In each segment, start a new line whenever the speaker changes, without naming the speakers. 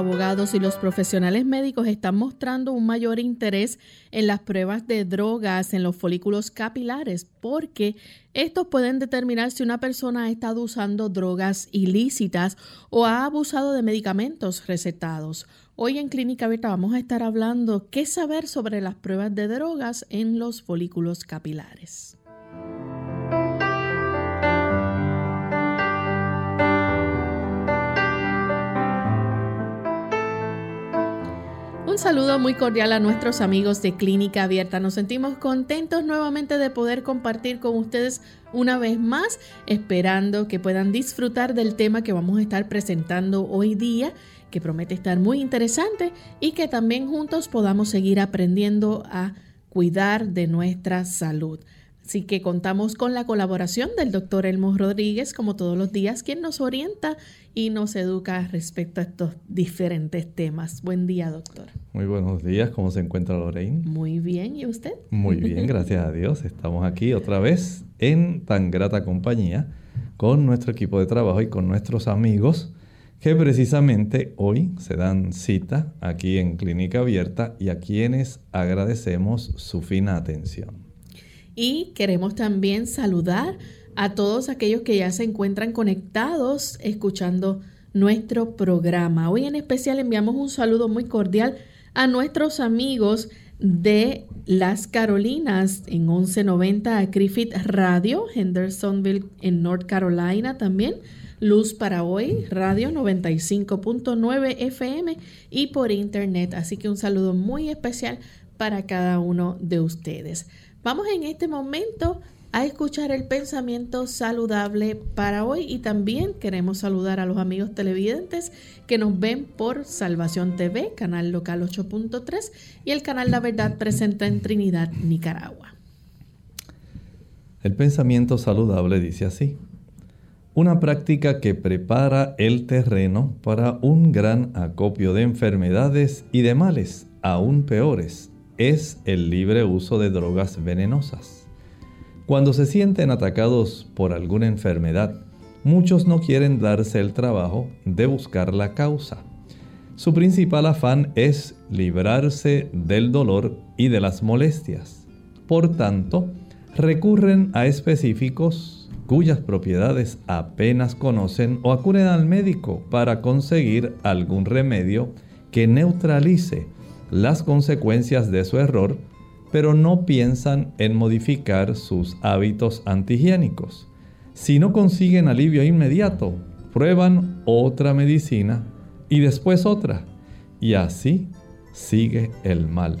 Abogados y los profesionales médicos están mostrando un mayor interés en las pruebas de drogas en los folículos capilares porque estos pueden determinar si una persona ha estado usando drogas ilícitas o ha abusado de medicamentos recetados. Hoy en Clínica Abierta vamos a estar hablando qué saber sobre las pruebas de drogas en los folículos capilares. Saludo muy cordial a nuestros amigos de Clínica Abierta. Nos sentimos contentos nuevamente de poder compartir con ustedes una vez más, esperando que puedan disfrutar del tema que vamos a estar presentando hoy día, que promete estar muy interesante y que también juntos podamos seguir aprendiendo a cuidar de nuestra salud. Así que contamos con la colaboración del doctor Elmo Rodríguez, como todos los días, quien nos orienta y nos educa respecto a estos diferentes temas. Buen día, doctor.
Muy buenos días, ¿cómo se encuentra Lorraine?
Muy bien, ¿y usted?
Muy bien, gracias a Dios. Estamos aquí otra vez en tan grata compañía con nuestro equipo de trabajo y con nuestros amigos que precisamente hoy se dan cita aquí en Clínica Abierta y a quienes agradecemos su fina atención.
Y queremos también saludar a todos aquellos que ya se encuentran conectados escuchando nuestro programa. Hoy en especial enviamos un saludo muy cordial a nuestros amigos de Las Carolinas en 1190 a Griffith Radio, Hendersonville en North Carolina también. Luz para hoy, radio 95.9 FM y por internet. Así que un saludo muy especial para cada uno de ustedes. Vamos en este momento a escuchar el pensamiento saludable para hoy y también queremos saludar a los amigos televidentes que nos ven por Salvación TV, canal local 8.3 y el canal La Verdad presenta en Trinidad, Nicaragua.
El pensamiento saludable dice así, una práctica que prepara el terreno para un gran acopio de enfermedades y de males aún peores es el libre uso de drogas venenosas. Cuando se sienten atacados por alguna enfermedad, muchos no quieren darse el trabajo de buscar la causa. Su principal afán es librarse del dolor y de las molestias. Por tanto, recurren a específicos cuyas propiedades apenas conocen o acuden al médico para conseguir algún remedio que neutralice las consecuencias de su error pero no piensan en modificar sus hábitos antihigiénicos. Si no consiguen alivio inmediato, prueban otra medicina y después otra. Y así sigue el mal.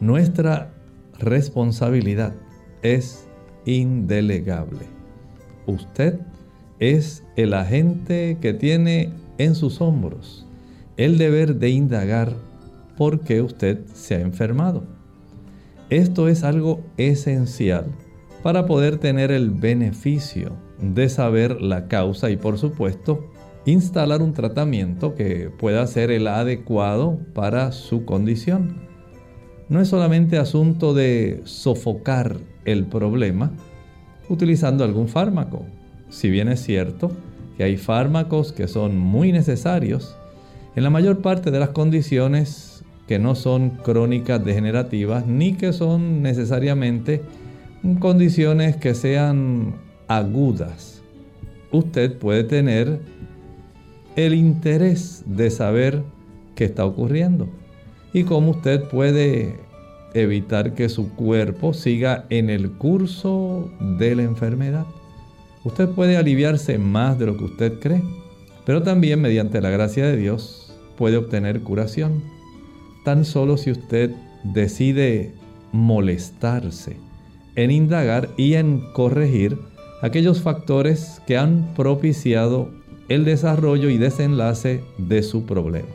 Nuestra responsabilidad es indelegable. Usted es el agente que tiene en sus hombros el deber de indagar por qué usted se ha enfermado esto es algo esencial para poder tener el beneficio de saber la causa y por supuesto instalar un tratamiento que pueda ser el adecuado para su condición. No es solamente asunto de sofocar el problema utilizando algún fármaco. Si bien es cierto que hay fármacos que son muy necesarios, en la mayor parte de las condiciones que no son crónicas degenerativas ni que son necesariamente condiciones que sean agudas, usted puede tener el interés de saber qué está ocurriendo y cómo usted puede evitar que su cuerpo siga en el curso de la enfermedad. Usted puede aliviarse más de lo que usted cree, pero también mediante la gracia de Dios puede obtener curación. Tan solo si usted decide molestarse en indagar y en corregir aquellos factores que han propiciado el desarrollo y desenlace de su problema.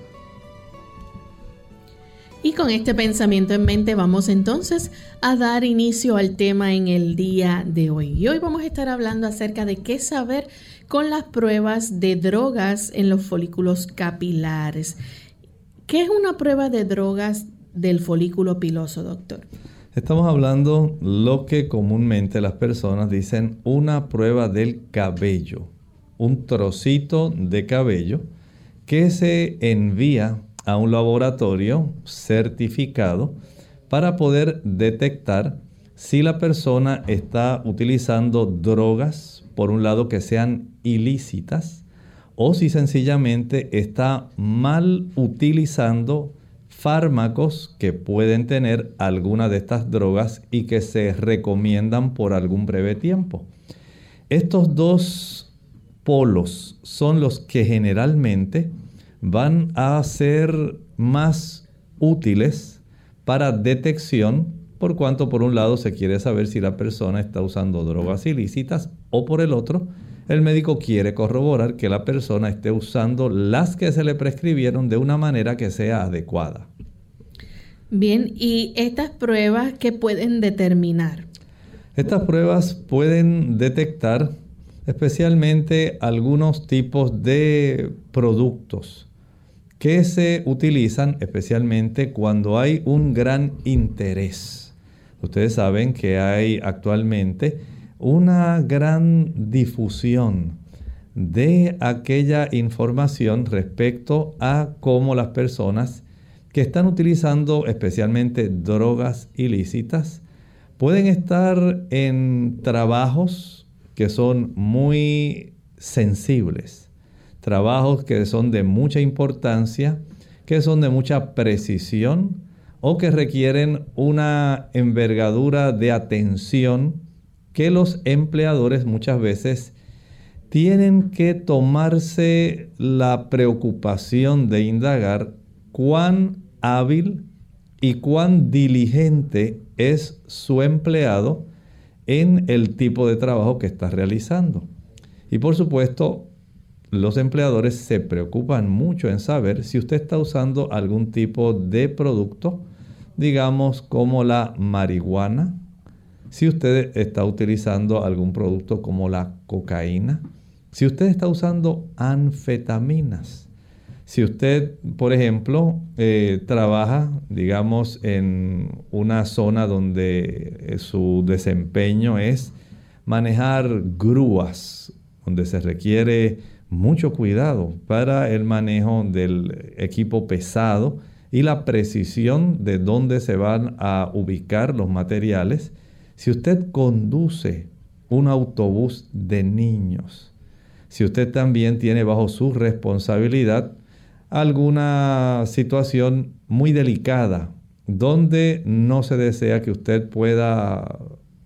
Y con este pensamiento en mente vamos entonces a dar inicio al tema en el día de hoy. Y hoy vamos a estar hablando acerca de qué saber con las pruebas de drogas en los folículos capilares. ¿Qué es una prueba de drogas del folículo piloso, doctor?
Estamos hablando lo que comúnmente las personas dicen una prueba del cabello, un trocito de cabello que se envía a un laboratorio certificado para poder detectar si la persona está utilizando drogas, por un lado, que sean ilícitas, o si sencillamente está mal utilizando fármacos que pueden tener alguna de estas drogas y que se recomiendan por algún breve tiempo. Estos dos polos son los que generalmente van a ser más útiles para detección por cuanto por un lado se quiere saber si la persona está usando drogas ilícitas o por el otro el médico quiere corroborar que la persona esté usando las que se le prescribieron de una manera que sea adecuada.
Bien, ¿y estas pruebas qué pueden determinar?
Estas pruebas pueden detectar especialmente algunos tipos de productos que se utilizan especialmente cuando hay un gran interés. Ustedes saben que hay actualmente una gran difusión de aquella información respecto a cómo las personas que están utilizando especialmente drogas ilícitas pueden estar en trabajos que son muy sensibles trabajos que son de mucha importancia, que son de mucha precisión o que requieren una envergadura de atención que los empleadores muchas veces tienen que tomarse la preocupación de indagar cuán hábil y cuán diligente es su empleado en el tipo de trabajo que está realizando. Y por supuesto, los empleadores se preocupan mucho en saber si usted está usando algún tipo de producto, digamos como la marihuana, si usted está utilizando algún producto como la cocaína, si usted está usando anfetaminas, si usted, por ejemplo, eh, trabaja, digamos, en una zona donde eh, su desempeño es manejar grúas, donde se requiere mucho cuidado para el manejo del equipo pesado y la precisión de dónde se van a ubicar los materiales. Si usted conduce un autobús de niños, si usted también tiene bajo su responsabilidad alguna situación muy delicada donde no se desea que usted pueda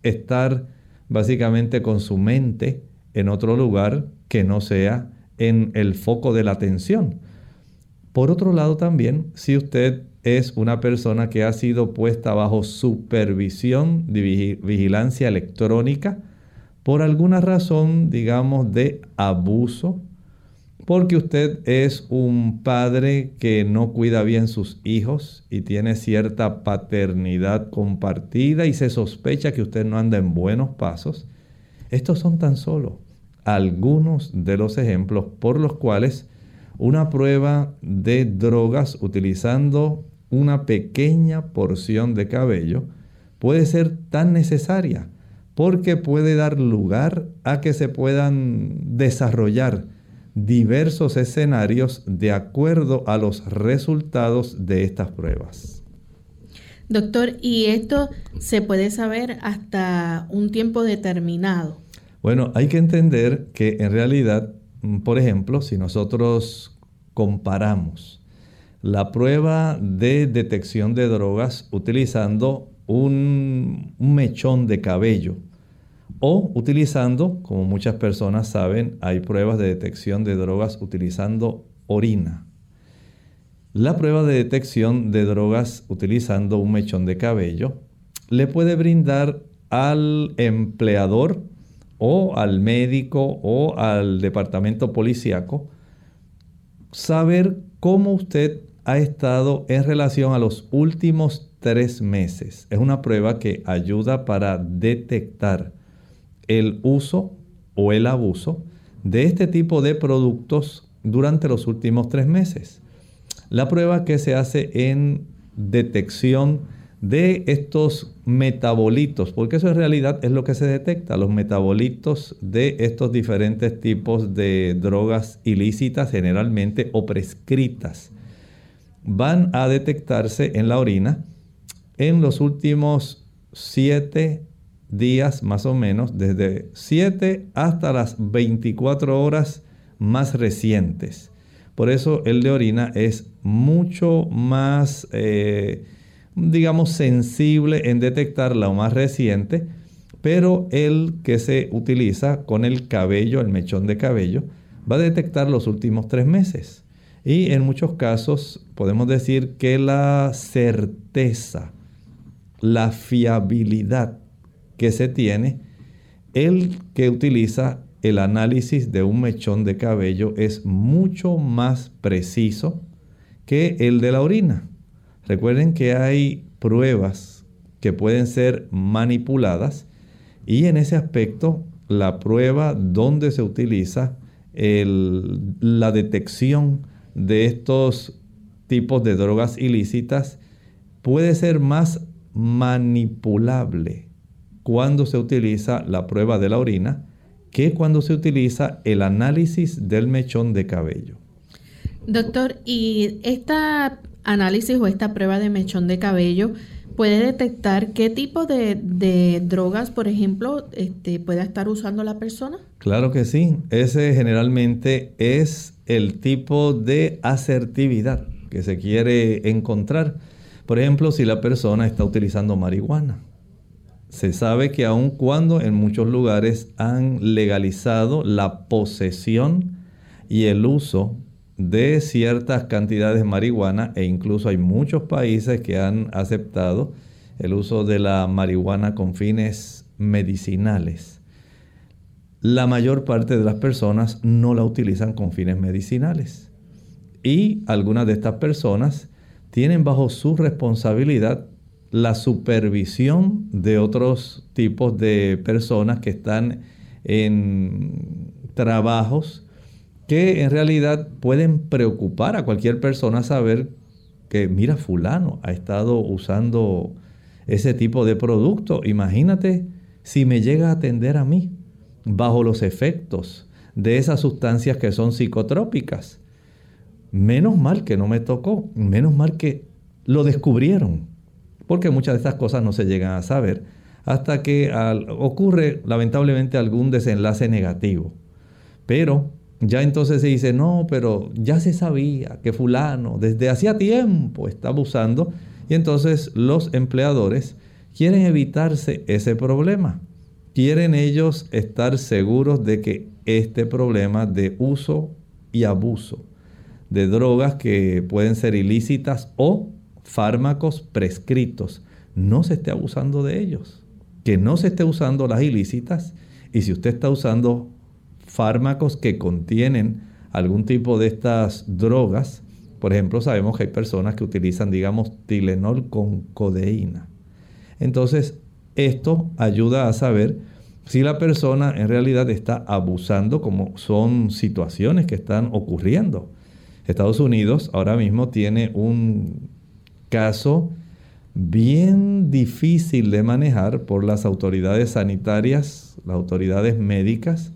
estar básicamente con su mente en otro lugar que no sea en el foco de la atención. Por otro lado también, si usted es una persona que ha sido puesta bajo supervisión de vigilancia electrónica por alguna razón, digamos, de abuso, porque usted es un padre que no cuida bien sus hijos y tiene cierta paternidad compartida y se sospecha que usted no anda en buenos pasos, estos son tan solo algunos de los ejemplos por los cuales una prueba de drogas utilizando una pequeña porción de cabello puede ser tan necesaria porque puede dar lugar a que se puedan desarrollar diversos escenarios de acuerdo a los resultados de estas pruebas.
Doctor, ¿y esto se puede saber hasta un tiempo determinado?
Bueno, hay que entender que en realidad, por ejemplo, si nosotros comparamos la prueba de detección de drogas utilizando un, mechón de cabello o utilizando, como muchas personas saben, hay pruebas de detección de drogas utilizando orina. La prueba de detección de drogas utilizando un mechón de cabello le puede brindar al empleador o al médico o al departamento policíaco saber cómo usted ha estado en relación a los últimos tres meses. Es una prueba que ayuda para detectar el uso o el abuso de este tipo de productos durante los últimos tres meses. La prueba que se hace en detección de estos metabolitos, porque eso en realidad es lo que se detecta, los metabolitos de estos diferentes tipos de drogas ilícitas generalmente o prescritas, van a detectarse en la orina en los últimos siete días más o menos, desde 7 hasta las 24 horas más recientes. Por eso el de orina es mucho más... Eh, digamos, sensible en detectar la más reciente, pero el que se utiliza con el cabello, el mechón de cabello, va a detectar los últimos tres meses. Y en muchos casos podemos decir que la certeza, la fiabilidad que se tiene, el que utiliza el análisis de un mechón de cabello es mucho más preciso que el de la orina. Recuerden que hay pruebas que pueden ser manipuladas y en ese aspecto la prueba donde se utiliza la detección de estos tipos de drogas ilícitas puede ser más manipulable cuando se utiliza la prueba de la orina que cuando se utiliza el análisis del mechón de cabello.
Doctor, ¿y esta análisis o esta prueba de mechón de cabello puede detectar qué tipo de, drogas, por ejemplo, este, pueda estar usando la persona?
Claro que sí. Ese generalmente es el tipo de asertividad que se quiere encontrar. Por ejemplo, si la persona está utilizando marihuana. Se sabe que aun cuando en muchos lugares han legalizado la posesión y el uso de ciertas cantidades de marihuana e incluso hay muchos países que han aceptado el uso de la marihuana con fines medicinales. La mayor parte de las personas no la utilizan con fines medicinales y algunas de estas personas tienen bajo su responsabilidad la supervisión de otros tipos de personas que están en trabajos que en realidad pueden preocupar a cualquier persona saber que, mira, fulano ha estado usando ese tipo de producto. Imagínate si me llega a atender a mí bajo los efectos de esas sustancias que son psicotrópicas. Menos mal que no me tocó, menos mal que lo descubrieron, porque muchas de estas cosas no se llegan a saber hasta que ocurre lamentablemente algún desenlace negativo. Pero ya entonces se dice, no, pero ya se sabía que fulano desde hacía tiempo estaba usando y entonces los empleadores quieren evitarse ese problema. Quieren ellos estar seguros de que este problema de uso y abuso de drogas que pueden ser ilícitas o fármacos prescritos no se esté abusando de ellos. Que no se esté usando las ilícitas y si usted está usando fármacos que contienen algún tipo de estas drogas. Por ejemplo, sabemos que hay personas que utilizan, digamos, Tilenol con codeína. Entonces, esto ayuda a saber si la persona en realidad está abusando, como son situaciones que están ocurriendo. Estados Unidos ahora mismo tiene un caso bien difícil de manejar por las autoridades sanitarias, las autoridades médicas,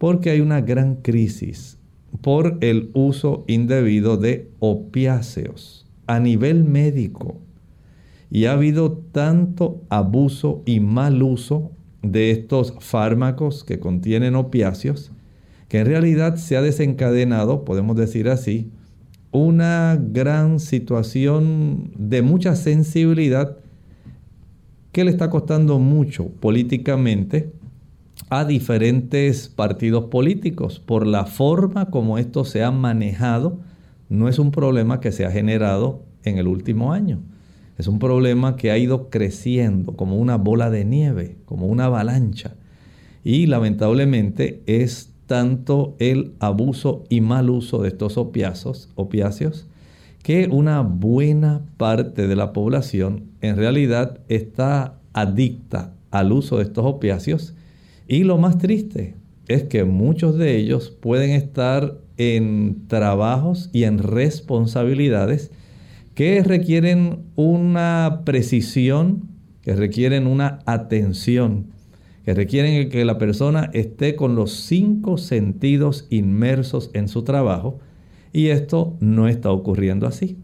porque hay una gran crisis por el uso indebido de opiáceos a nivel médico. Y ha habido tanto abuso y mal uso de estos fármacos que contienen opiáceos que en realidad se ha desencadenado, podemos decir así, una gran situación de mucha sensibilidad que le está costando mucho políticamente a diferentes partidos políticos por la forma como esto se ha manejado. No es un problema que se ha generado en el último año. Es un problema que ha ido creciendo como una bola de nieve, como una avalancha. Y lamentablemente es tanto el abuso y mal uso de estos opiáceos, opiáceos que una buena parte de la población en realidad está adicta al uso de estos opiáceos y lo más triste es que muchos de ellos pueden estar en trabajos y en responsabilidades que requieren una precisión, que requieren una atención que requieren que la persona esté con los cinco sentidos inmersos en su trabajo y esto no está ocurriendo así.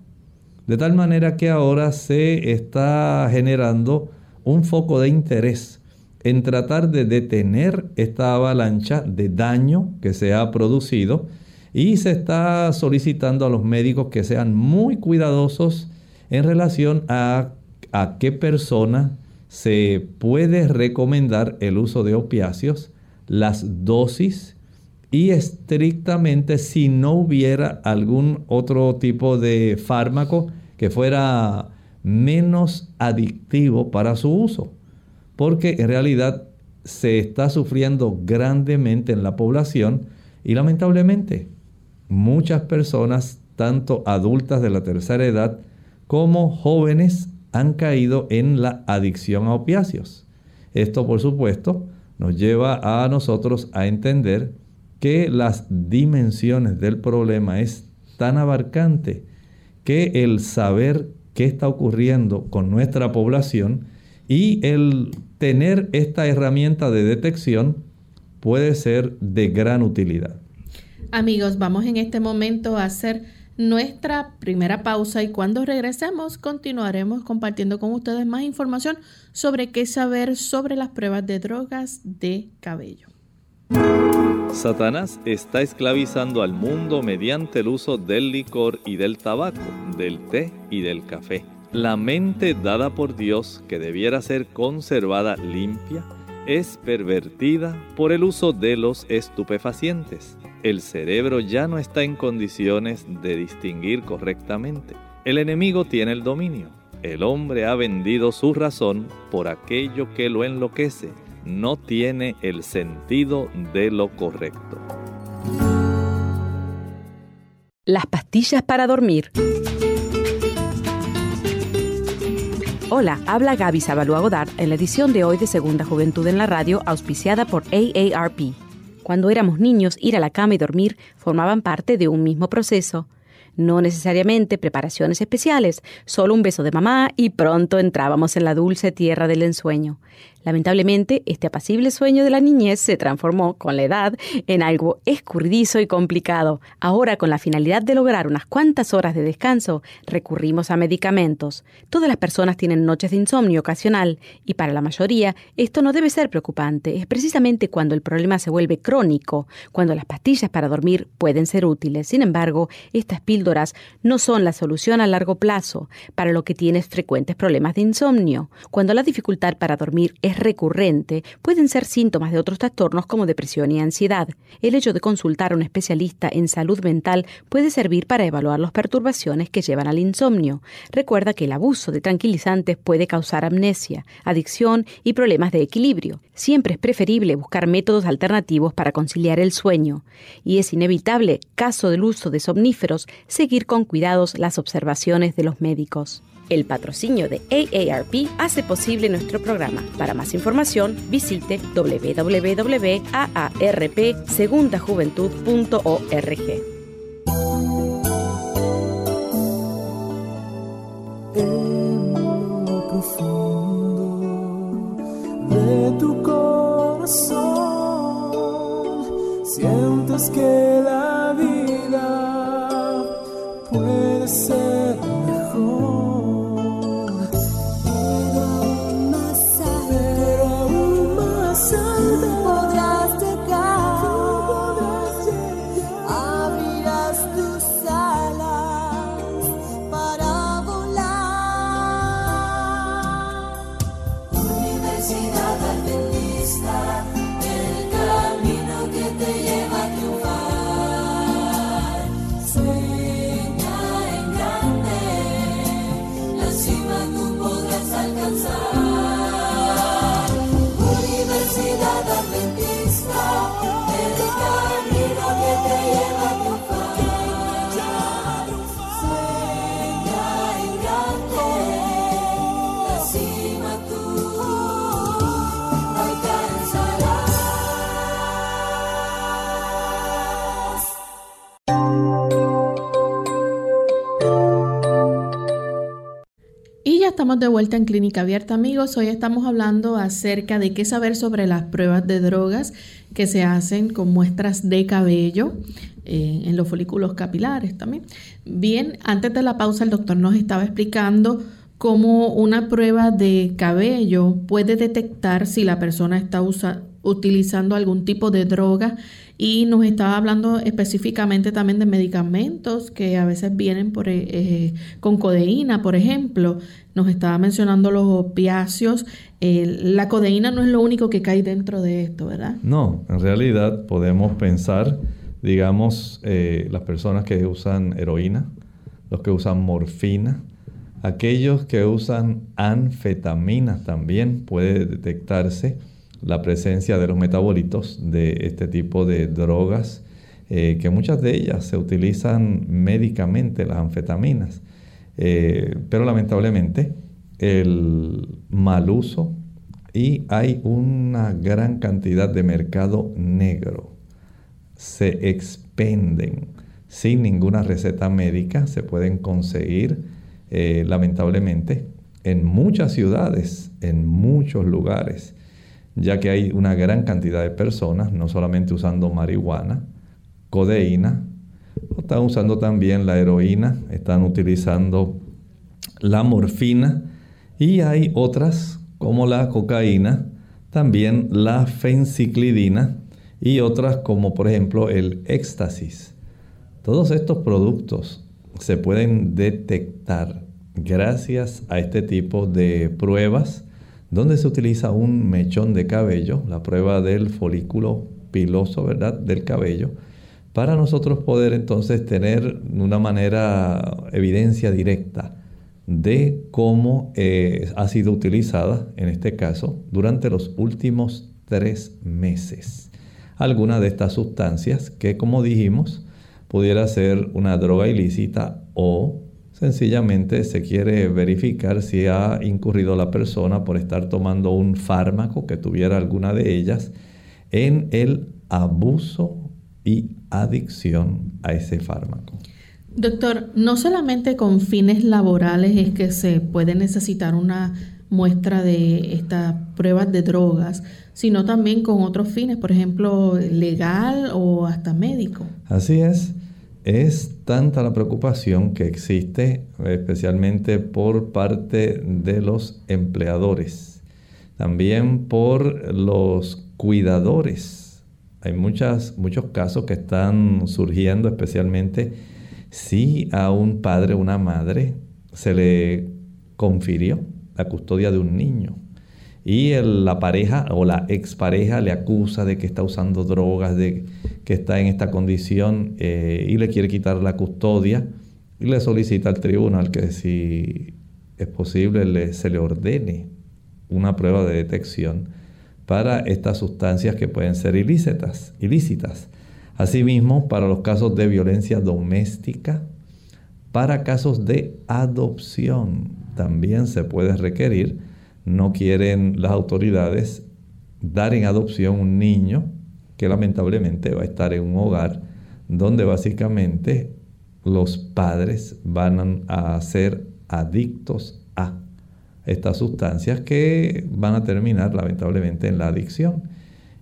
De tal manera que ahora se está generando un foco de interés en tratar de detener esta avalancha de daño que se ha producido y se está solicitando a los médicos que sean muy cuidadosos en relación a, a qué persona se puede recomendar el uso de opiáceos, las dosis y estrictamente si no hubiera algún otro tipo de fármaco que fuera menos adictivo para su uso. Porque en realidad se está sufriendo grandemente en la población y lamentablemente muchas personas, tanto adultas de la tercera edad como jóvenes, han caído en la adicción a opiáceos. Esto, por supuesto, nos lleva a nosotros a entender que las dimensiones del problema es tan abarcante que el saber qué está ocurriendo con nuestra población y el tener esta herramienta de detección puede ser de gran utilidad.
Amigos, vamos en este momento a hacer nuestra primera pausa y cuando regresemos continuaremos compartiendo con ustedes más información sobre qué saber sobre las pruebas de drogas de cabello.
Satanás está esclavizando al mundo mediante el uso del licor y del tabaco, del té y del café. La mente dada por Dios, que debiera ser conservada limpia, es pervertida por el uso de los estupefacientes el cerebro ya no está en condiciones de distinguir correctamente. El enemigo tiene el dominio. El hombre ha vendido su razón por aquello que lo enloquece. No tiene el sentido de lo correcto.
Las pastillas para dormir. Hola, habla Gaby Sabalua Godard en la edición de hoy de Segunda Juventud en la Radio, auspiciada por AARP. Cuando éramos niños, ir a la cama y dormir formaban parte de un mismo proceso. No necesariamente preparaciones especiales, solo un beso de mamá y pronto entrábamos en la dulce tierra del ensueño. Lamentablemente, este apacible sueño de la niñez se transformó, con la edad, en algo escurridizo y complicado. Ahora, con la finalidad de lograr unas cuantas horas de descanso, recurrimos a medicamentos. Todas las personas tienen noches de insomnio ocasional, y para la mayoría esto no debe ser preocupante. Es precisamente cuando el problema se vuelve crónico, cuando las pastillas para dormir pueden ser útiles. Sin embargo, estas píldoras no son la solución a largo plazo para lo que tienes frecuentes problemas de insomnio. Cuando la dificultad para dormir es recurrente, pueden ser síntomas de otros trastornos como depresión y ansiedad. El hecho de consultar a un especialista en salud mental puede servir para evaluar las perturbaciones que llevan al insomnio. Recuerda que el abuso de tranquilizantes puede causar amnesia, adicción y problemas de equilibrio. Siempre es preferible buscar métodos alternativos para conciliar el sueño. Y es inevitable, caso del uso de somníferos, seguir con cuidados las observaciones de los médicos. El patrocinio de AARP hace posible nuestro programa. Para más información, visite www.aarpsegundajuventud.org.
sientes que la vida puede ser
de vuelta en Clínica Abierta, amigos. Hoy estamos hablando acerca de qué saber sobre las pruebas de drogas que se hacen con muestras de cabello eh, en los folículos capilares también. Bien, antes de la pausa el doctor nos estaba explicando cómo una prueba de cabello puede detectar si la persona está utilizando algún tipo de droga y nos estaba hablando específicamente también de medicamentos que a veces vienen por, eh, eh, con codeína, por ejemplo. Nos estaba mencionando los opiáceos. la codeína no es lo único que cae dentro de esto, ¿verdad?
No, en realidad podemos pensar, digamos, eh, las personas que usan heroína, los que usan morfina, aquellos que usan anfetaminas también puede detectarse la presencia de los metabolitos de este tipo de drogas, eh, que muchas de ellas se utilizan médicamente, las anfetaminas. Eh, pero lamentablemente el mal uso y hay una gran cantidad de mercado negro. Se expenden sin ninguna receta médica, se pueden conseguir eh, lamentablemente en muchas ciudades, en muchos lugares ya que hay una gran cantidad de personas, no solamente usando marihuana, codeína, están usando también la heroína, están utilizando la morfina y hay otras como la cocaína, también la fenciclidina y otras como por ejemplo el éxtasis. Todos estos productos se pueden detectar gracias a este tipo de pruebas donde se utiliza un mechón de cabello, la prueba del folículo piloso, ¿verdad?, del cabello, para nosotros poder entonces tener una manera, evidencia directa de cómo eh, ha sido utilizada, en este caso, durante los últimos tres meses. Alguna de estas sustancias que, como dijimos, pudiera ser una droga ilícita o Sencillamente se quiere verificar si ha incurrido la persona por estar tomando un fármaco que tuviera alguna de ellas en el abuso y adicción a ese fármaco.
Doctor, no solamente con fines laborales es que se puede necesitar una muestra de estas pruebas de drogas, sino también con otros fines, por ejemplo, legal o hasta médico.
Así es. Es tanta la preocupación que existe, especialmente por parte de los empleadores, también por los cuidadores. Hay muchas, muchos casos que están surgiendo, especialmente si a un padre o una madre se le confirió la custodia de un niño y la pareja o la expareja le acusa de que está usando drogas, de que está en esta condición eh, y le quiere quitar la custodia y le solicita al tribunal que si es posible se le ordene una prueba de detección para estas sustancias que pueden ser ilícitas. ilícitas. Asimismo, para los casos de violencia doméstica, para casos de adopción también se puede requerir no quieren las autoridades dar en adopción un niño que lamentablemente va a estar en un hogar donde básicamente los padres van a ser adictos a estas sustancias que van a terminar lamentablemente en la adicción.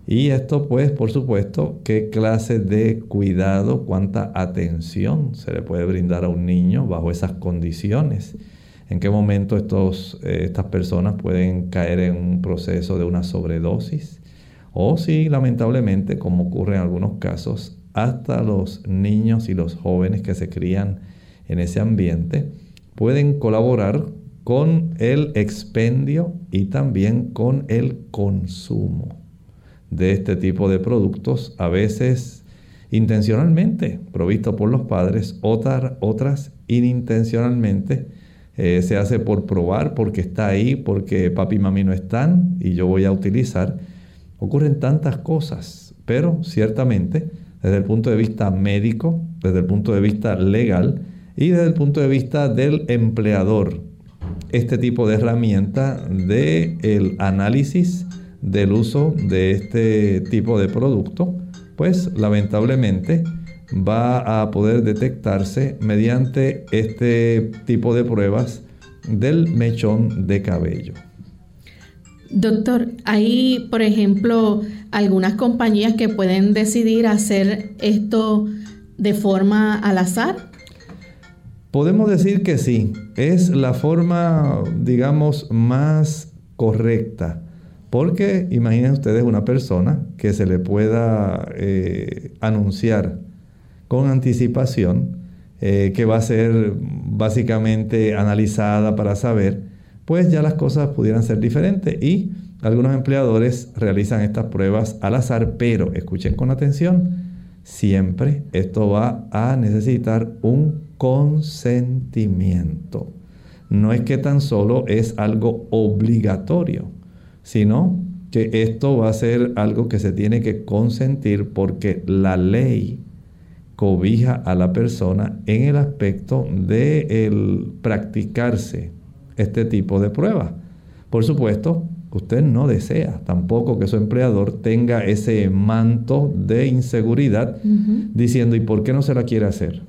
Y esto pues por supuesto, qué clase de cuidado, cuánta atención se le puede brindar a un niño bajo esas condiciones. En qué momento eh, estas personas pueden caer en un proceso de una sobredosis. O si lamentablemente, como ocurre en algunos casos, hasta los niños y los jóvenes que se crían en ese ambiente pueden colaborar con el expendio y también con el consumo de este tipo de productos, a veces intencionalmente provisto por los padres, otras, otras inintencionalmente. Eh, se hace por probar, porque está ahí, porque papi y mami no están y yo voy a utilizar. Ocurren tantas cosas, pero ciertamente desde el punto de vista médico, desde el punto de vista legal y desde el punto de vista del empleador, este tipo de herramienta de el análisis del uso de este tipo de producto, pues lamentablemente va a poder detectarse mediante este tipo de pruebas del mechón de cabello.
Doctor, hay, por ejemplo, algunas compañías que pueden decidir hacer esto de forma al azar.
Podemos decir que sí, es la forma, digamos, más correcta porque imaginen ustedes una persona que se le pueda eh, anunciar con anticipación eh, que va a ser básicamente analizada para saber, pues ya las cosas pudieran ser diferentes. Y algunos empleadores realizan estas pruebas al azar, pero escuchen con atención, siempre esto va a necesitar un consentimiento. No es que tan solo es algo obligatorio sino que esto va a ser algo que se tiene que consentir porque la ley cobija a la persona en el aspecto de el practicarse este tipo de pruebas. Por supuesto, usted no desea tampoco que su empleador tenga ese manto de inseguridad diciendo, ¿y por qué no se la quiere hacer?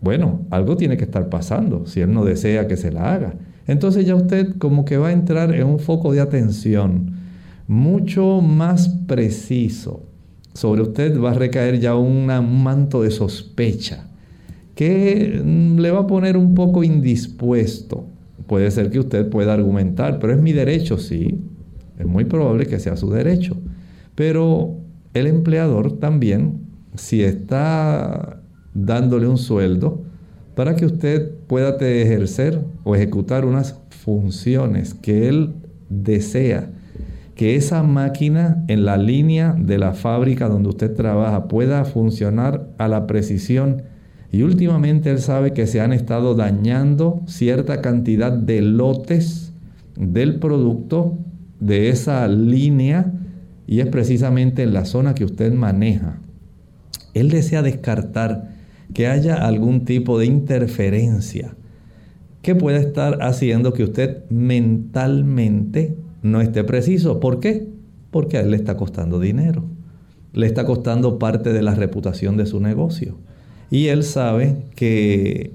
Bueno, algo tiene que estar pasando si él no desea que se la haga. Entonces ya usted como que va a entrar en un foco de atención mucho más preciso. Sobre usted va a recaer ya un manto de sospecha que mm, le va a poner un poco indispuesto. Puede ser que usted pueda argumentar, pero es mi derecho, sí. Es muy probable que sea su derecho. Pero el empleador también, si está dándole un sueldo, para que usted pueda ejercer o ejecutar unas funciones que él desea, que esa máquina en la línea de la fábrica donde usted trabaja pueda funcionar a la precisión y últimamente él sabe que se han estado dañando cierta cantidad de lotes del producto de esa línea y es precisamente en la zona que usted maneja. Él desea descartar que haya algún tipo de interferencia que pueda estar haciendo que usted mentalmente no esté preciso. ¿Por qué? Porque a él le está costando dinero. Le está costando parte de la reputación de su negocio. Y él sabe que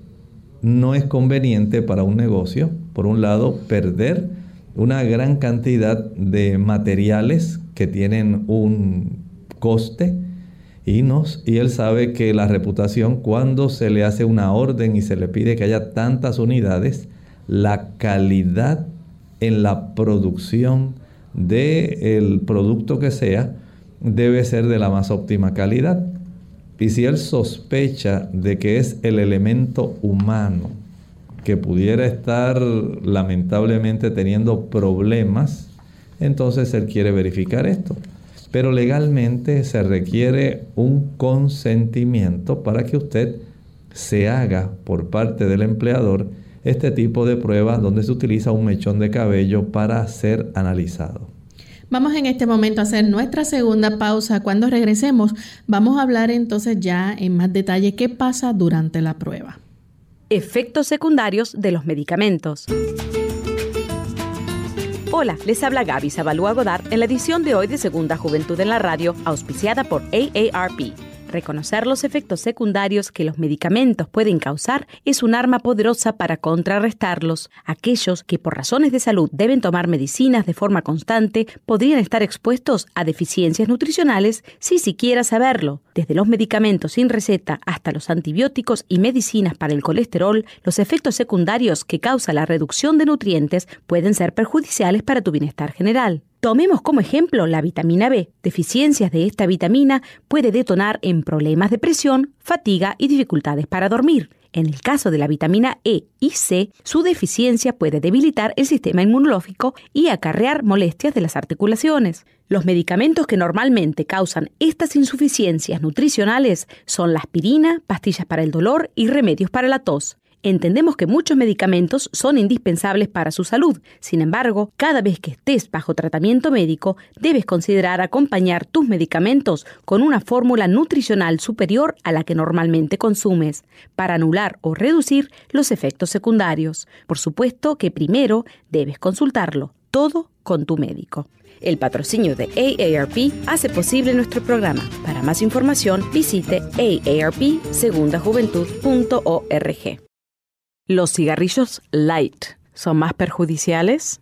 no es conveniente para un negocio, por un lado, perder una gran cantidad de materiales que tienen un coste y, y él sabe que la reputación, cuando se le hace una orden y se le pide que haya tantas unidades, la calidad en la producción del producto que sea debe ser de la más óptima calidad. Y si él sospecha de que es el elemento humano que pudiera estar lamentablemente teniendo problemas, entonces él quiere verificar esto pero legalmente se requiere un consentimiento para que usted se haga por parte del empleador este tipo de pruebas donde se utiliza un mechón de cabello para ser analizado.
Vamos en este momento a hacer nuestra segunda pausa. Cuando regresemos vamos a hablar entonces ya en más detalle qué pasa durante la prueba.
Efectos secundarios de los medicamentos. Hola, les habla Gaby Zabalúa Godard en la edición de hoy de Segunda Juventud en la Radio, auspiciada por AARP. Reconocer los efectos secundarios que los medicamentos pueden causar es un arma poderosa para contrarrestarlos. Aquellos que por razones de salud deben tomar medicinas de forma constante podrían estar expuestos a deficiencias nutricionales sin siquiera saberlo. Desde los medicamentos sin receta hasta los antibióticos y medicinas para el colesterol, los efectos secundarios que causa la reducción de nutrientes pueden ser perjudiciales para tu bienestar general. Tomemos como ejemplo la vitamina B. Deficiencias de esta vitamina puede detonar en problemas de presión, fatiga y dificultades para dormir. En el caso de la vitamina E y C, su deficiencia puede debilitar el sistema inmunológico y acarrear molestias de las articulaciones. Los medicamentos que normalmente causan estas insuficiencias nutricionales son la aspirina, pastillas para el dolor y remedios para la tos. Entendemos que muchos medicamentos son indispensables para su salud. Sin embargo, cada vez que estés bajo tratamiento médico, debes considerar acompañar tus medicamentos con una fórmula nutricional superior a la que normalmente consumes, para anular o reducir los efectos secundarios. Por supuesto que primero debes consultarlo, todo con tu médico. El patrocinio de AARP hace posible nuestro programa. Para más información, visite aarpsegundajuventud.org. ¿Los cigarrillos light son más perjudiciales?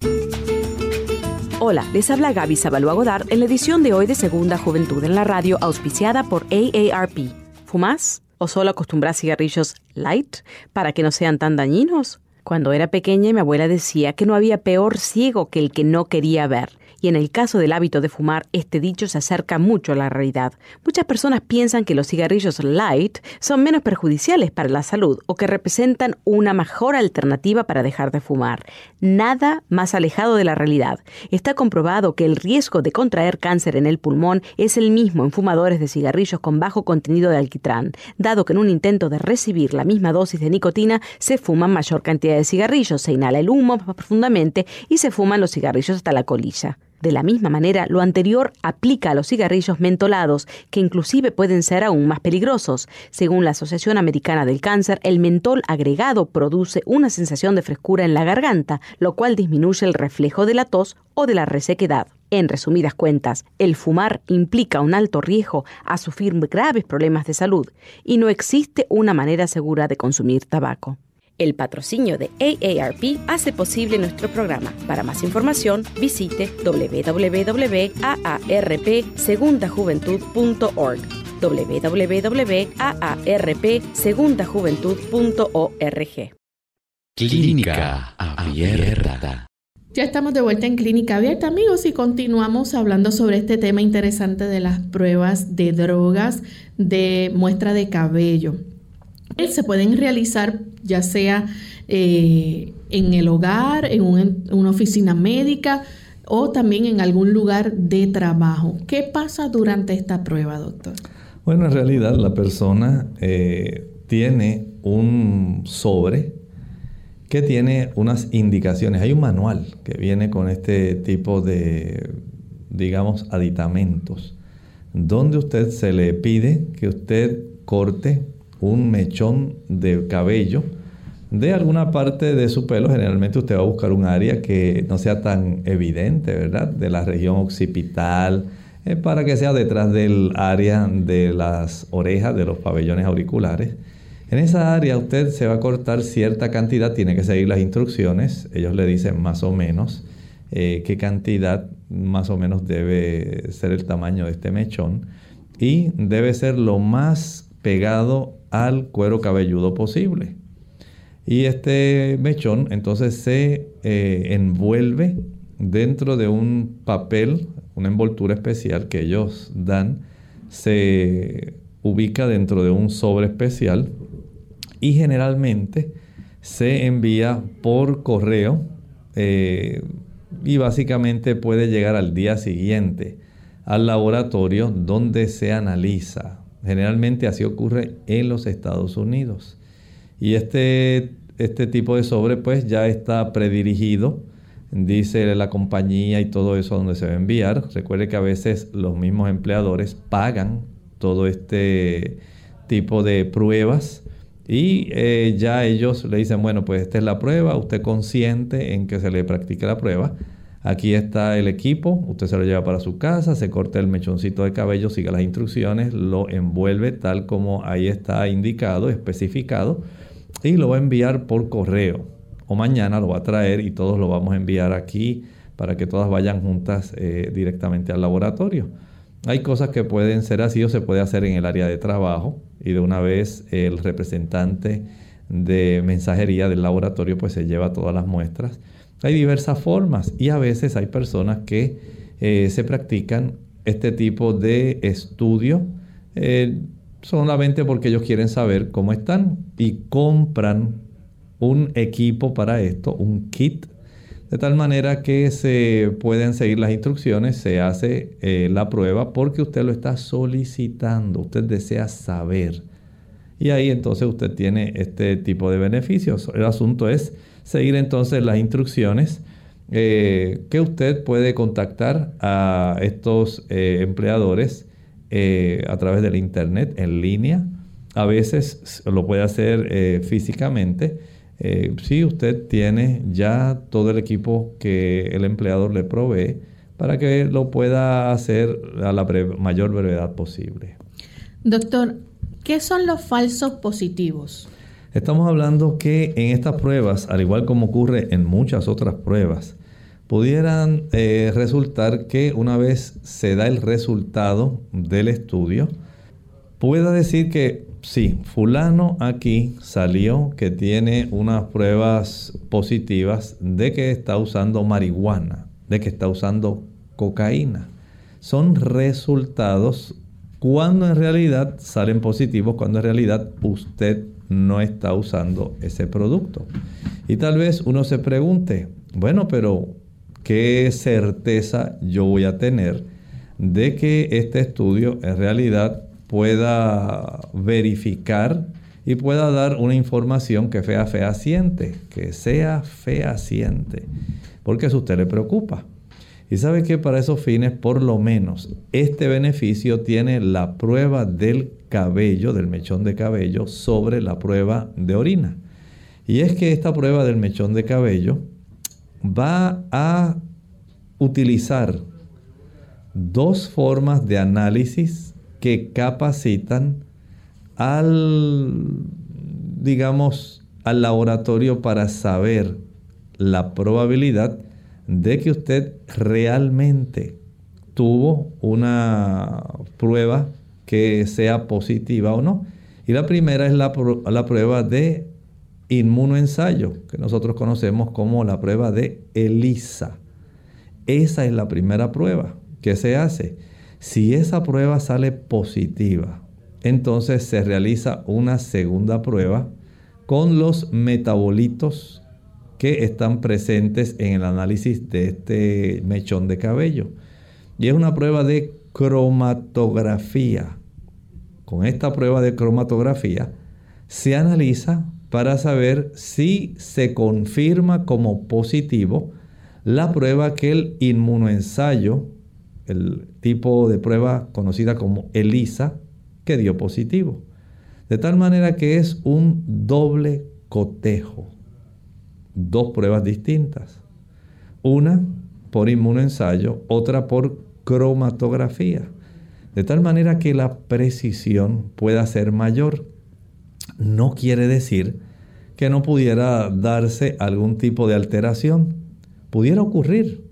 Hola, les habla Gaby Zabalúa Godard en la edición de hoy de Segunda Juventud en la radio auspiciada por AARP. ¿Fumás o solo acostumbras cigarrillos light para que no sean tan dañinos? Cuando era pequeña mi abuela decía que no había peor ciego que el que no quería ver y en el caso del hábito de fumar, este dicho se acerca mucho a la realidad. Muchas personas piensan que los cigarrillos light son menos perjudiciales para la salud o que representan una mejor alternativa para dejar de fumar. Nada más alejado de la realidad. Está comprobado que el riesgo de contraer cáncer en el pulmón es el mismo en fumadores de cigarrillos con bajo contenido de alquitrán, dado que en un intento de recibir la misma dosis de nicotina se fuman mayor cantidad de cigarrillos, se inhala el humo más profundamente y se fuman los cigarrillos hasta la colilla. De la misma manera, lo anterior aplica a los cigarrillos mentolados, que inclusive pueden ser aún más peligrosos. Según la Asociación Americana del Cáncer, el mentol agregado produce una sensación de frescura en la garganta, lo cual disminuye el reflejo de la tos o de la resequedad. En resumidas cuentas, el fumar implica un alto riesgo a sufrir graves problemas de salud y no existe una manera segura de consumir tabaco. El patrocinio de AARP hace posible nuestro programa. Para más información, visite www.aarpsegundajuventud.org www.aarpsegundajuventud.org
Clínica Abierta.
Ya estamos de vuelta en Clínica Abierta, amigos, y continuamos hablando sobre este tema interesante de las pruebas de drogas de muestra de cabello. Se pueden realizar ya sea eh, en el hogar, en, una oficina médica o también en algún lugar de trabajo. ¿Qué pasa durante esta prueba, doctor?
Bueno, en realidad la persona eh, tiene un sobre que tiene unas indicaciones. Hay un manual que viene con este tipo de, digamos, aditamentos, donde usted se le pide que usted corte un mechón de cabello de alguna parte de su pelo. Generalmente usted va a buscar un área que no sea tan evidente, ¿verdad? De la región occipital, eh, para que sea detrás del área de las orejas, de los pabellones auriculares. En esa área usted se va a cortar cierta cantidad, tiene que seguir las instrucciones, ellos le dicen más o menos eh, qué cantidad más o menos debe ser el tamaño de este mechón y debe ser lo más pegado al cuero cabelludo posible. Y este mechón entonces se eh, envuelve dentro de un papel, una envoltura especial que ellos dan, se ubica dentro de un sobre especial y generalmente se envía por correo eh, y básicamente puede llegar al día siguiente al laboratorio donde se analiza Generalmente así ocurre en los Estados Unidos. Y este, este tipo de sobre pues ya está predirigido, dice la compañía y todo eso donde se va a enviar. Recuerde que a veces los mismos empleadores pagan todo este tipo de pruebas y eh, ya ellos le dicen, bueno, pues esta es la prueba, usted consiente en que se le practique la prueba. Aquí está el equipo, usted se lo lleva para su casa, se corta el mechoncito de cabello, sigue las instrucciones, lo envuelve tal como ahí está indicado, especificado, y lo va a enviar por correo. O mañana lo va a traer y todos lo vamos a enviar aquí para que todas vayan juntas eh, directamente al laboratorio. Hay cosas que pueden ser así o se puede hacer en el área de trabajo y de una vez el representante de mensajería del laboratorio pues se lleva todas las muestras hay diversas formas y a veces hay personas que eh, se practican este tipo de estudio eh, solamente porque ellos quieren saber cómo están y compran un equipo para esto, un kit, de tal manera que se pueden seguir las instrucciones, se hace eh, la prueba porque usted lo está solicitando, usted desea saber. Y ahí entonces usted tiene este tipo de beneficios. El asunto es seguir entonces las instrucciones eh, que usted puede contactar a estos eh, empleadores eh, a través del internet en línea. A veces lo puede hacer físicamente. si usted tiene ya todo el equipo que el empleador le provee para que lo pueda hacer a la mayor brevedad posible.
Doctor, ¿qué son los falsos positivos?
Estamos hablando que en estas pruebas, al igual como ocurre en muchas otras pruebas, pudieran eh, resultar que una vez se da el resultado del estudio, pueda decir que sí, fulano aquí salió que tiene unas pruebas positivas de que está usando marihuana, de que está usando cocaína. Son resultados cuando en realidad salen positivos, cuando en realidad usted no está usando ese producto. Y tal vez uno se pregunte, bueno, pero ¿qué certeza yo voy a tener de que este estudio en realidad pueda verificar y pueda dar una información que sea fehaciente, que sea fehaciente? Porque eso a usted le preocupa. Y sabe que para esos fines, por lo menos, este beneficio tiene la prueba del cabello, del mechón de cabello, sobre la prueba de orina. Y es que esta prueba del mechón de cabello va a utilizar dos formas de análisis que capacitan al, digamos, al laboratorio para saber la probabilidad de que usted realmente tuvo una prueba que sea positiva o no. Y la primera es la, la prueba de inmunoensayo, que nosotros conocemos como la prueba de ELISA. Esa es la primera prueba que se hace. Si esa prueba sale positiva, entonces se realiza una segunda prueba con los metabolitos que están presentes en el análisis de este mechón de cabello. Y es una prueba de cromatografía. Con esta prueba de cromatografía se analiza para saber si se confirma como positivo la prueba que el inmunoensayo, el tipo de prueba conocida como ELISA, que dio positivo. De tal manera que es un doble cotejo dos pruebas distintas. Una por inmunoensayo, otra por cromatografía. De tal manera que la precisión pueda ser mayor. No quiere decir que no pudiera darse algún tipo de alteración. Pudiera ocurrir.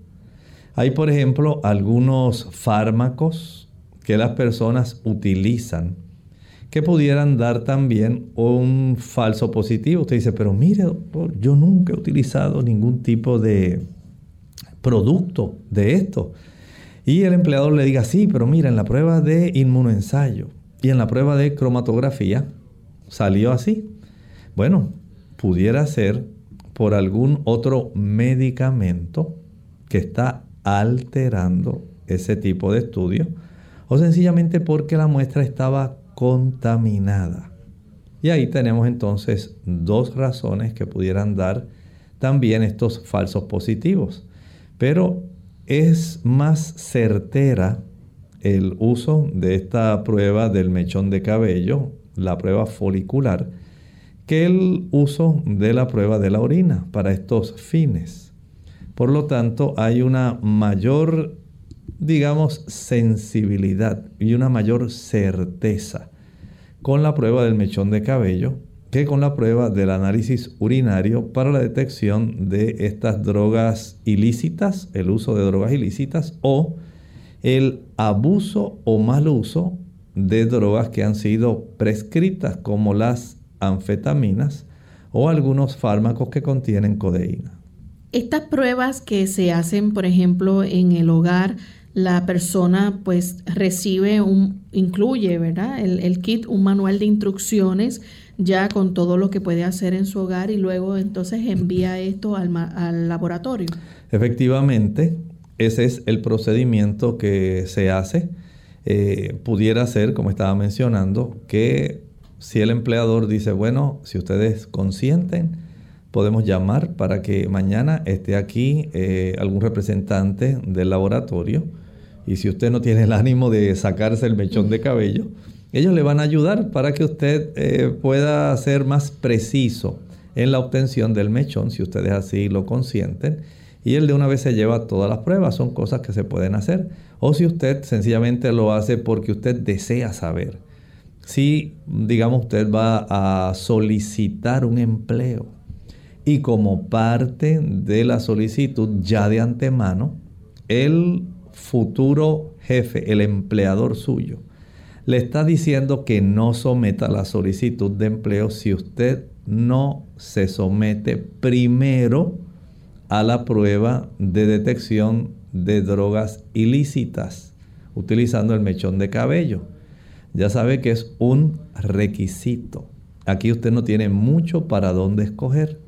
Hay, por ejemplo, algunos fármacos que las personas utilizan que pudieran dar también un falso positivo. Usted dice, pero mire, yo nunca he utilizado ningún tipo de producto de esto. Y el empleador le diga, sí, pero mira, en la prueba de inmunoensayo y en la prueba de cromatografía salió así. Bueno, pudiera ser por algún otro medicamento que está alterando ese tipo de estudio o sencillamente porque la muestra estaba contaminada. Y ahí tenemos entonces dos razones que pudieran dar también estos falsos positivos. Pero es más certera el uso de esta prueba del mechón de cabello, la prueba folicular, que el uso de la prueba de la orina para estos fines. Por lo tanto, hay una mayor, digamos, sensibilidad y una mayor certeza con la prueba del mechón de cabello que con la prueba del análisis urinario para la detección de estas drogas ilícitas, el uso de drogas ilícitas o el abuso o mal uso de drogas que han sido prescritas como las anfetaminas o algunos fármacos que contienen codeína.
Estas pruebas que se hacen, por ejemplo, en el hogar, la persona pues recibe un, incluye, ¿verdad? El, el, kit, un manual de instrucciones ya con todo lo que puede hacer en su hogar y luego entonces envía esto al, al laboratorio.
Efectivamente, ese es el procedimiento que se hace. Eh, pudiera ser, como estaba mencionando, que si el empleador dice, bueno, si ustedes consienten, podemos llamar para que mañana esté aquí eh, algún representante del laboratorio. Y si usted no tiene el ánimo de sacarse el mechón de cabello, ellos le van a ayudar para que usted eh, pueda ser más preciso en la obtención del mechón, si ustedes así lo consienten. Y él de una vez se lleva todas las pruebas, son cosas que se pueden hacer. O si usted sencillamente lo hace porque usted desea saber. Si, digamos, usted va a solicitar un empleo y como parte de la solicitud ya de antemano, el futuro jefe, el empleador suyo, le está diciendo que no someta la solicitud de empleo si usted no se somete primero a la prueba de detección de drogas ilícitas utilizando el mechón de cabello. Ya sabe que es un requisito. Aquí usted no tiene mucho para dónde escoger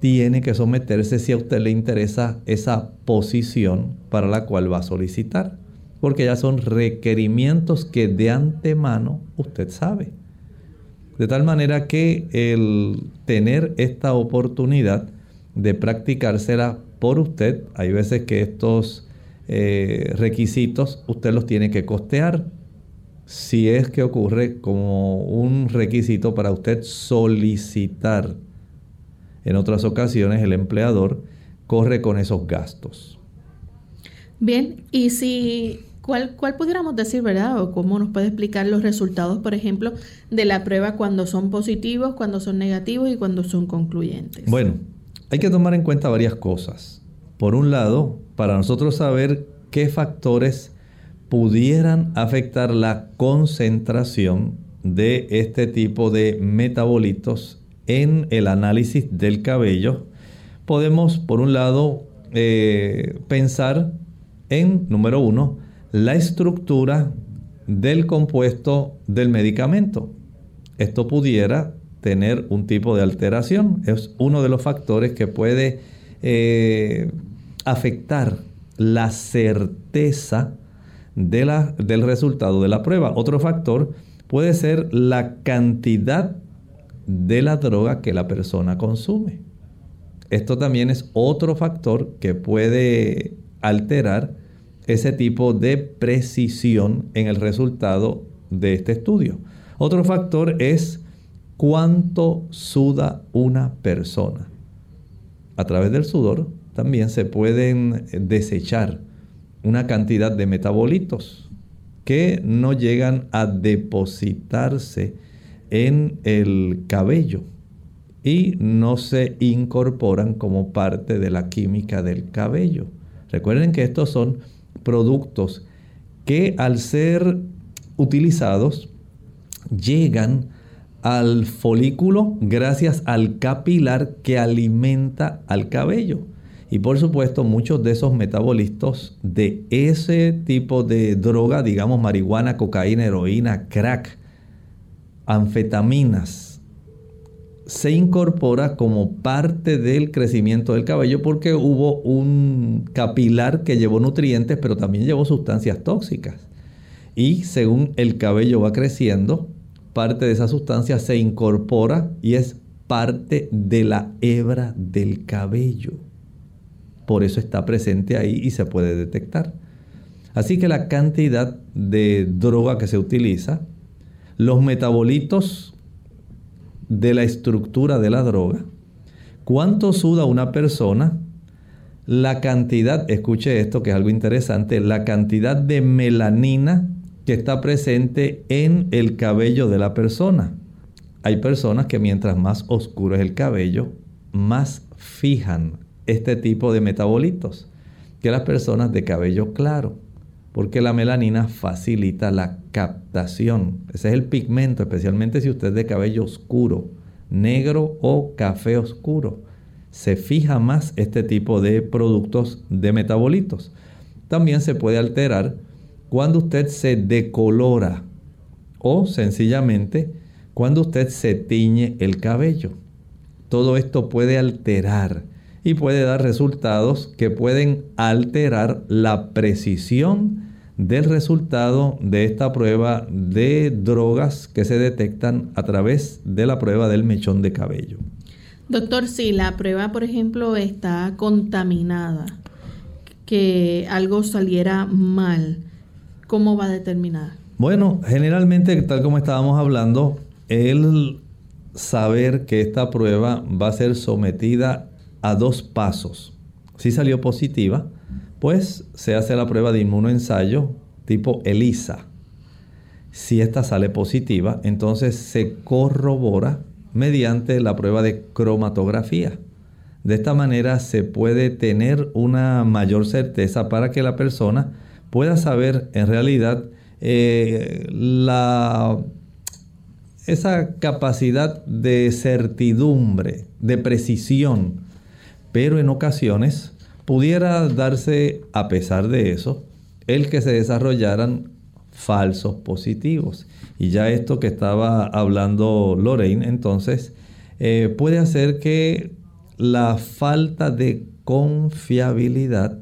tiene que someterse si a usted le interesa esa posición para la cual va a solicitar, porque ya son requerimientos que de antemano usted sabe. De tal manera que el tener esta oportunidad de practicársela por usted, hay veces que estos eh, requisitos usted los tiene que costear. Si es que ocurre como un requisito para usted solicitar en otras ocasiones el empleador corre con esos gastos.
Bien, y si, ¿cuál, cuál pudiéramos decir, verdad? O cómo nos puede explicar los resultados, por ejemplo, de la prueba cuando son positivos, cuando son negativos y cuando son concluyentes.
Bueno, hay que tomar en cuenta varias cosas. Por un lado, para nosotros saber qué factores pudieran afectar la concentración de este tipo de metabolitos en el análisis del cabello, podemos, por un lado, eh, pensar en, número uno, la estructura del compuesto del medicamento. Esto pudiera tener un tipo de alteración. Es uno de los factores que puede eh, afectar la certeza de la, del resultado de la prueba. Otro factor puede ser la cantidad de la droga que la persona consume. Esto también es otro factor que puede alterar ese tipo de precisión en el resultado de este estudio. Otro factor es cuánto suda una persona. A través del sudor también se pueden desechar una cantidad de metabolitos que no llegan a depositarse en el cabello y no se incorporan como parte de la química del cabello. Recuerden que estos son productos que al ser utilizados llegan al folículo gracias al capilar que alimenta al cabello. Y por supuesto muchos de esos metabolitos de ese tipo de droga, digamos marihuana, cocaína, heroína, crack, anfetaminas se incorpora como parte del crecimiento del cabello porque hubo un capilar que llevó nutrientes pero también llevó sustancias tóxicas. Y según el cabello va creciendo, parte de esa sustancia se incorpora y es parte de la hebra del cabello. Por eso está presente ahí y se puede detectar. Así que la cantidad de droga que se utiliza los metabolitos de la estructura de la droga, cuánto suda una persona, la cantidad, escuche esto que es algo interesante, la cantidad de melanina que está presente en el cabello de la persona. Hay personas que mientras más oscuro es el cabello, más fijan este tipo de metabolitos que las personas de cabello claro, porque la melanina facilita la captación. Ese es el pigmento, especialmente si usted es de cabello oscuro, negro o café oscuro. Se fija más este tipo de productos de metabolitos. También se puede alterar cuando usted se decolora o sencillamente cuando usted se tiñe el cabello. Todo esto puede alterar y puede dar resultados que pueden alterar la precisión del resultado de esta prueba de drogas que se detectan a través de la prueba del mechón de cabello.
Doctor, si la prueba, por ejemplo, está contaminada, que algo saliera mal, ¿cómo va a determinar?
Bueno, generalmente, tal como estábamos hablando, el saber que esta prueba va a ser sometida a dos pasos. Si salió positiva, pues se hace la prueba de inmunoensayo tipo ELISA. Si esta sale positiva, entonces se corrobora mediante la prueba de cromatografía. De esta manera se puede tener una mayor certeza para que la persona pueda saber en realidad eh, la, esa capacidad de certidumbre, de precisión pero en ocasiones pudiera darse, a pesar de eso, el que se desarrollaran falsos positivos. Y ya esto que estaba hablando Lorraine, entonces, eh, puede hacer que la falta de confiabilidad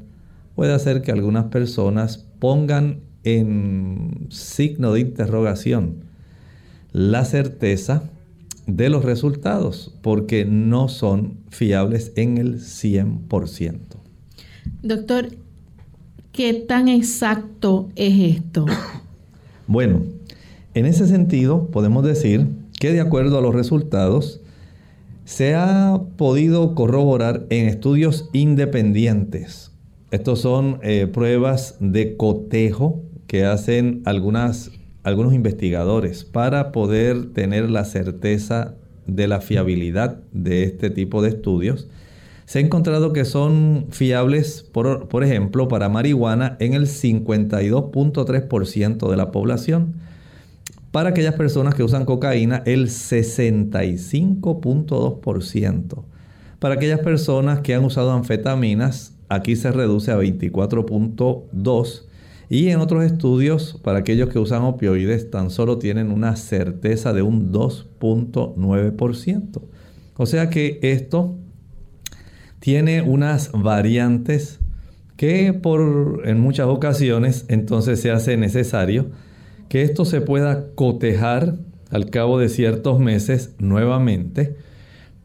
puede hacer que algunas personas pongan en signo de interrogación la certeza de los resultados porque no son fiables en el 100%.
Doctor, ¿qué tan exacto es esto?
Bueno, en ese sentido podemos decir que de acuerdo a los resultados se ha podido corroborar en estudios independientes. Estos son eh, pruebas de cotejo que hacen algunos investigadores para poder tener la certeza de la fiabilidad de este tipo de estudios. Se ha encontrado que son fiables, por, ejemplo, para marihuana en el 52.3% de la población. Para aquellas personas que usan cocaína, el 65.2%. Para aquellas personas que han usado anfetaminas, aquí se reduce a 24.2%. Y en otros estudios, para aquellos que usan opioides, tan solo tienen una certeza de un 2.9%. O sea que esto tiene unas variantes que por en muchas ocasiones entonces se hace necesario que esto se pueda cotejar al cabo de ciertos meses nuevamente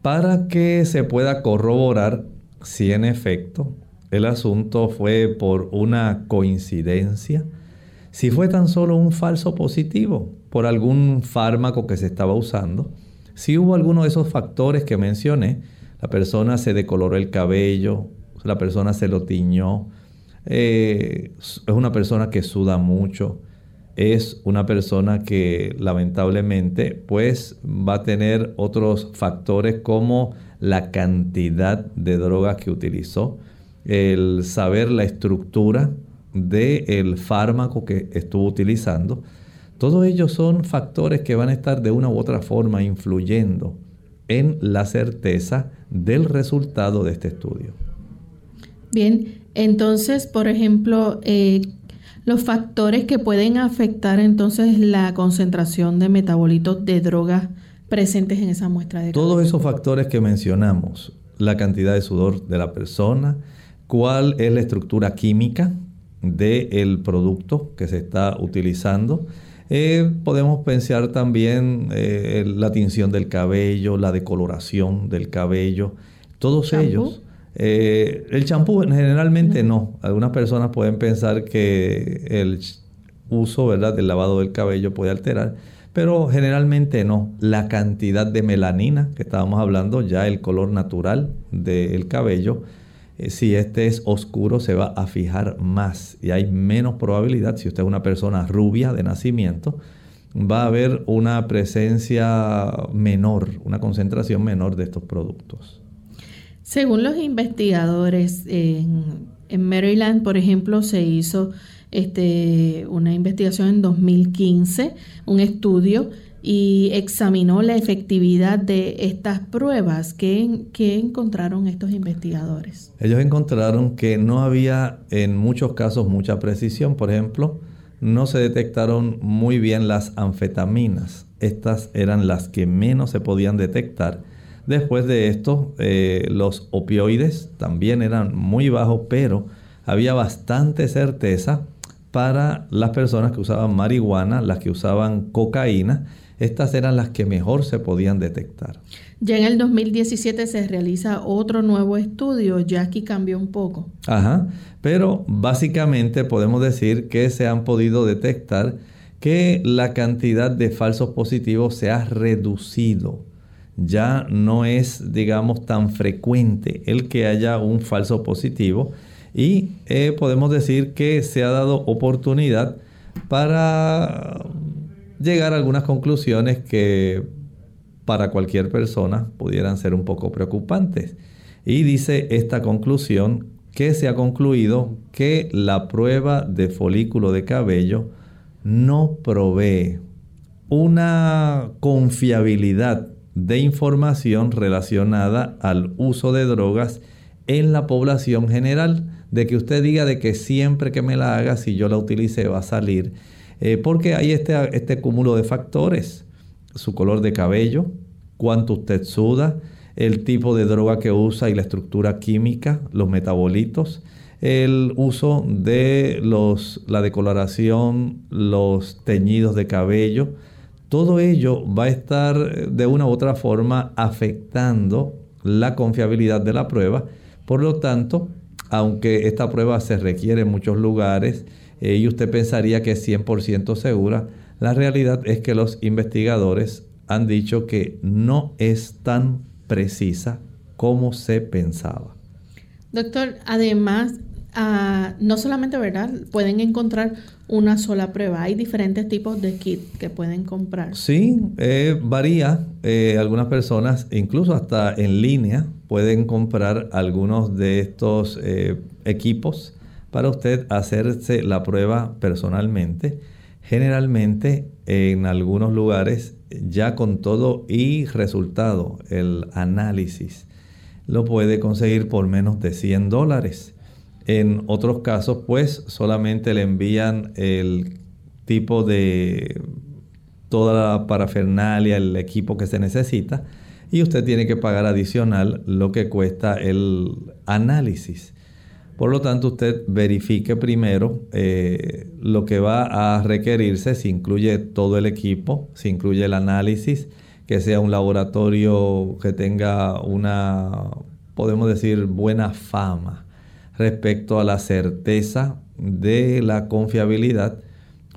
para que se pueda corroborar si en efecto el asunto fue por una coincidencia, si fue tan solo un falso positivo por algún fármaco que se estaba usando, si hubo alguno de esos factores que mencioné, la persona se decoloró el cabello, la persona se lo tiñó, eh, es una persona que suda mucho, es una persona que lamentablemente pues va a tener otros factores como la cantidad de drogas que utilizó, el saber la estructura del fármaco que estuvo utilizando. Todos ellos son factores que van a estar de una u otra forma influyendo en la certeza del resultado de este estudio.
Bien, entonces, por ejemplo, eh, los factores que pueden afectar entonces la concentración de metabolitos de drogas presentes en esa muestra de
Todos esos factores que mencionamos, la cantidad de sudor de la persona, cuál es la estructura química del producto que se está utilizando. Eh, podemos pensar también eh, la tinción del cabello, la decoloración del cabello, todos ellos. Eh, el champú generalmente no. Algunas personas pueden pensar que el uso ¿verdad? del lavado del cabello puede alterar, pero generalmente no. La cantidad de melanina que estábamos hablando, ya el color natural del cabello, si este es oscuro se va a fijar más y hay menos probabilidad, si usted es una persona rubia de nacimiento, va a haber una presencia menor, una concentración menor de estos productos.
Según los investigadores, en, Maryland, por ejemplo, se hizo este, una investigación en 2015, un estudio y examinó la efectividad de estas pruebas. ¿Qué, encontraron estos investigadores?
Ellos encontraron que no había en muchos casos mucha precisión. Por ejemplo, no se detectaron muy bien las anfetaminas. Estas eran las que menos se podían detectar. Después de esto, eh, los opioides también eran muy bajos, pero había bastante certeza para las personas que usaban marihuana, las que usaban cocaína estas eran las que mejor se podían detectar.
Ya en el 2017 se realiza otro nuevo estudio, ya aquí cambió un poco.
Ajá, pero básicamente podemos decir que se han podido detectar que la cantidad de falsos positivos se ha reducido. Ya no es, digamos, tan frecuente el que haya un falso positivo y eh, podemos decir que se ha dado oportunidad para llegar a algunas conclusiones que para cualquier persona pudieran ser un poco preocupantes. Y dice esta conclusión que se ha concluido que la prueba de folículo de cabello no provee una confiabilidad de información relacionada al uso de drogas en la población general, de que usted diga de que siempre que me la haga, si yo la utilice, va a salir eh, porque hay este, este cúmulo de factores. Su color de cabello, cuánto usted suda, el tipo de droga que usa y la estructura química, los metabolitos, el uso de los, la decoloración, los teñidos de cabello. Todo ello va a estar eh, de una u otra forma afectando la confiabilidad de la prueba. Por lo tanto, aunque esta prueba se requiere en muchos lugares, eh, y usted pensaría que es 100% segura, la realidad es que los investigadores han dicho que no es tan precisa como se pensaba.
Doctor, además, ah, no solamente, ¿verdad? Pueden encontrar una sola prueba. Hay diferentes tipos de kit que pueden comprar.
Sí, eh, varía. Eh, algunas personas, incluso hasta en línea, pueden comprar algunos de estos equipos para usted hacerse la prueba personalmente. Generalmente en algunos lugares ya con todo y resultado, el análisis, lo puede conseguir por menos de 100 dólares. En otros casos, pues solamente le envían el tipo de toda la parafernalia, el equipo que se necesita, y usted tiene que pagar adicional lo que cuesta el análisis. Por lo tanto, usted verifique primero eh, lo que va a requerirse, si incluye todo el equipo, si incluye el análisis, que sea un laboratorio que tenga una, podemos decir, buena fama respecto a la certeza de la confiabilidad,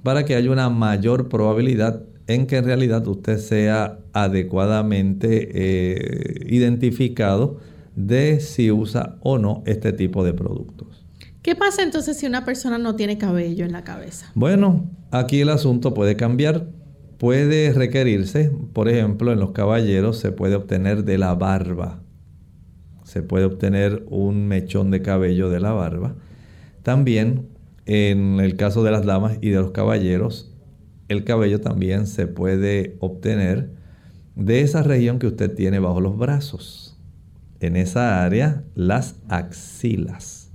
para que haya una mayor probabilidad en que en realidad usted sea adecuadamente eh, identificado de si usa o no este tipo de productos.
¿Qué pasa entonces si una persona no tiene cabello en la cabeza?
Bueno, aquí el asunto puede cambiar. Puede requerirse, por ejemplo, en los caballeros se puede obtener de la barba. Se puede obtener un mechón de cabello de la barba. También, en el caso de las damas y de los caballeros, el cabello también se puede obtener de esa región que usted tiene bajo los brazos en esa área las axilas.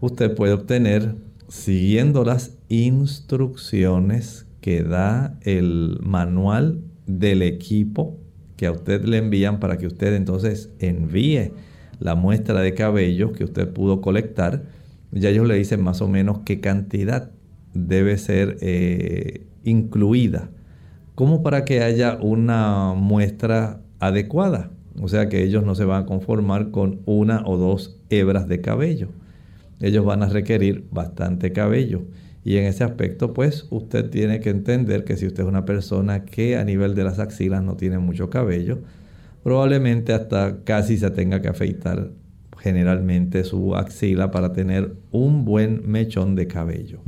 Usted puede obtener, siguiendo las instrucciones que da el manual del equipo que a usted le envían para que usted entonces envíe la muestra de cabello que usted pudo colectar. Ya ellos le dicen más o menos qué cantidad debe ser eh, incluida, como para que haya una muestra adecuada. O sea que ellos no se van a conformar con una o dos hebras de cabello. Ellos van a requerir bastante cabello. Y en ese aspecto, pues usted tiene que entender que si usted es una persona que a nivel de las axilas no tiene mucho cabello, probablemente hasta casi se tenga que afeitar generalmente su axila para tener un buen mechón de cabello.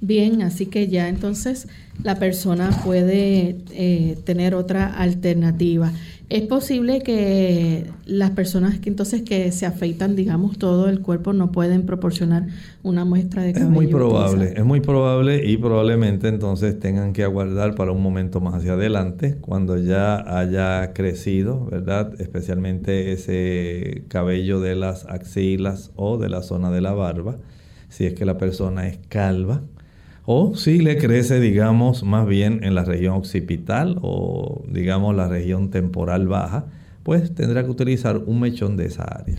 Bien, así que ya entonces la persona puede eh, tener otra alternativa. Es posible que las personas que entonces que se afeitan, digamos, todo el cuerpo no pueden proporcionar una muestra de cabello.
Es muy probable, es muy probable y probablemente entonces tengan que aguardar para un momento más hacia adelante, cuando ya haya crecido, ¿verdad? Especialmente ese cabello de las axilas o de la zona de la barba, si es que la persona es calva o si le crece, digamos, más bien en la región occipital o, digamos, la región temporal baja, pues tendrá que utilizar un mechón de esa área.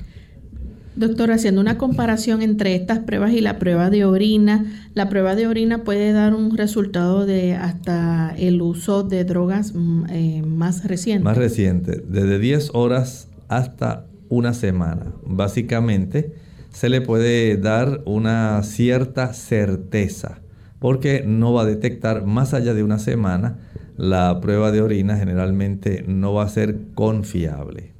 Doctor, haciendo una comparación entre estas pruebas y la prueba de orina, la prueba de orina puede dar un resultado de hasta el uso de drogas mm, eh, más reciente.
Más reciente, desde 10 horas hasta una semana. Básicamente, se le puede dar una cierta certeza porque no va a detectar más allá de una semana. La prueba de orina generalmente no va a ser confiable.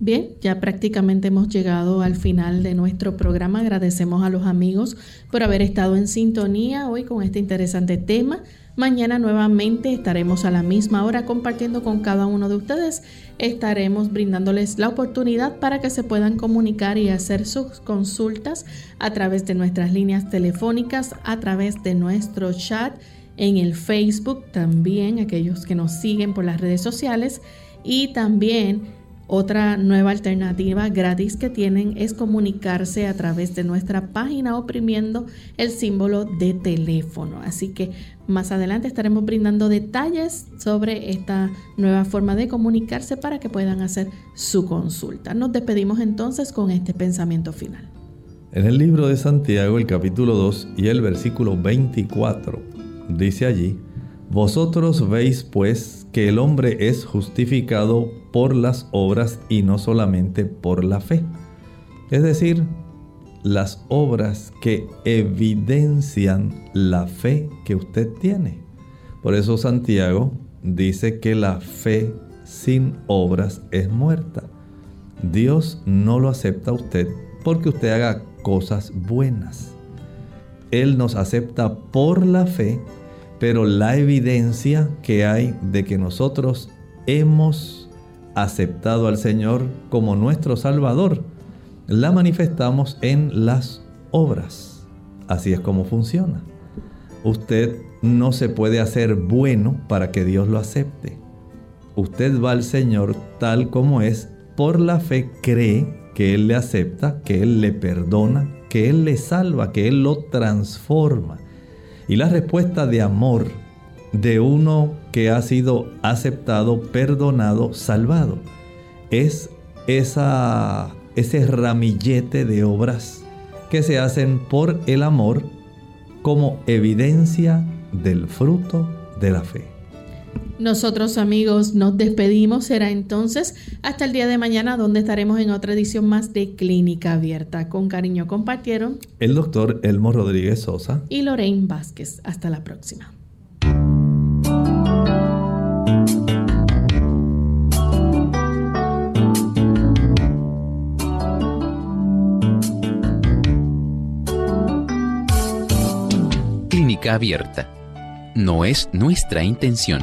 Bien, ya prácticamente hemos llegado al final de nuestro programa. Agradecemos a los amigos por haber estado en sintonía hoy con este interesante tema. Mañana nuevamente estaremos a la misma hora compartiendo con cada uno de ustedes. Estaremos brindándoles la oportunidad para que se puedan comunicar y hacer sus consultas a través de nuestras líneas telefónicas, a través de nuestro chat en el Facebook, también aquellos que nos siguen por las redes sociales y también otra nueva alternativa gratis que tienen es comunicarse a través de nuestra página oprimiendo el símbolo de teléfono. Así que más adelante estaremos brindando detalles sobre esta nueva forma de comunicarse para que puedan hacer su consulta. Nos despedimos entonces con este pensamiento final.
En el libro de Santiago, el capítulo 2 y el versículo 24, dice allí, Vosotros veis pues que el hombre es justificado por las obras y no solamente por la fe. Es decir, las obras que evidencian la fe que usted tiene. Por eso Santiago dice que la fe sin obras es muerta. Dios no lo acepta a usted porque usted haga cosas buenas. Él nos acepta por la fe, pero la evidencia que hay de que nosotros hemos aceptado al Señor como nuestro Salvador, la manifestamos en las obras. Así es como funciona. Usted no se puede hacer bueno para que Dios lo acepte. Usted va al Señor tal como es, por la fe cree que Él le acepta, que Él le perdona, que Él le salva, que Él lo transforma. Y la respuesta de amor de uno que ha sido aceptado, perdonado, salvado. Es esa, ese ramillete de obras que se hacen por el amor como evidencia del fruto de la fe.
Nosotros amigos nos despedimos, será entonces hasta el día de mañana donde estaremos en otra edición más de Clínica Abierta. Con cariño compartieron
el doctor Elmo Rodríguez Sosa
y Lorraine Vázquez. Hasta la próxima.
Clínica Abierta. No es nuestra intención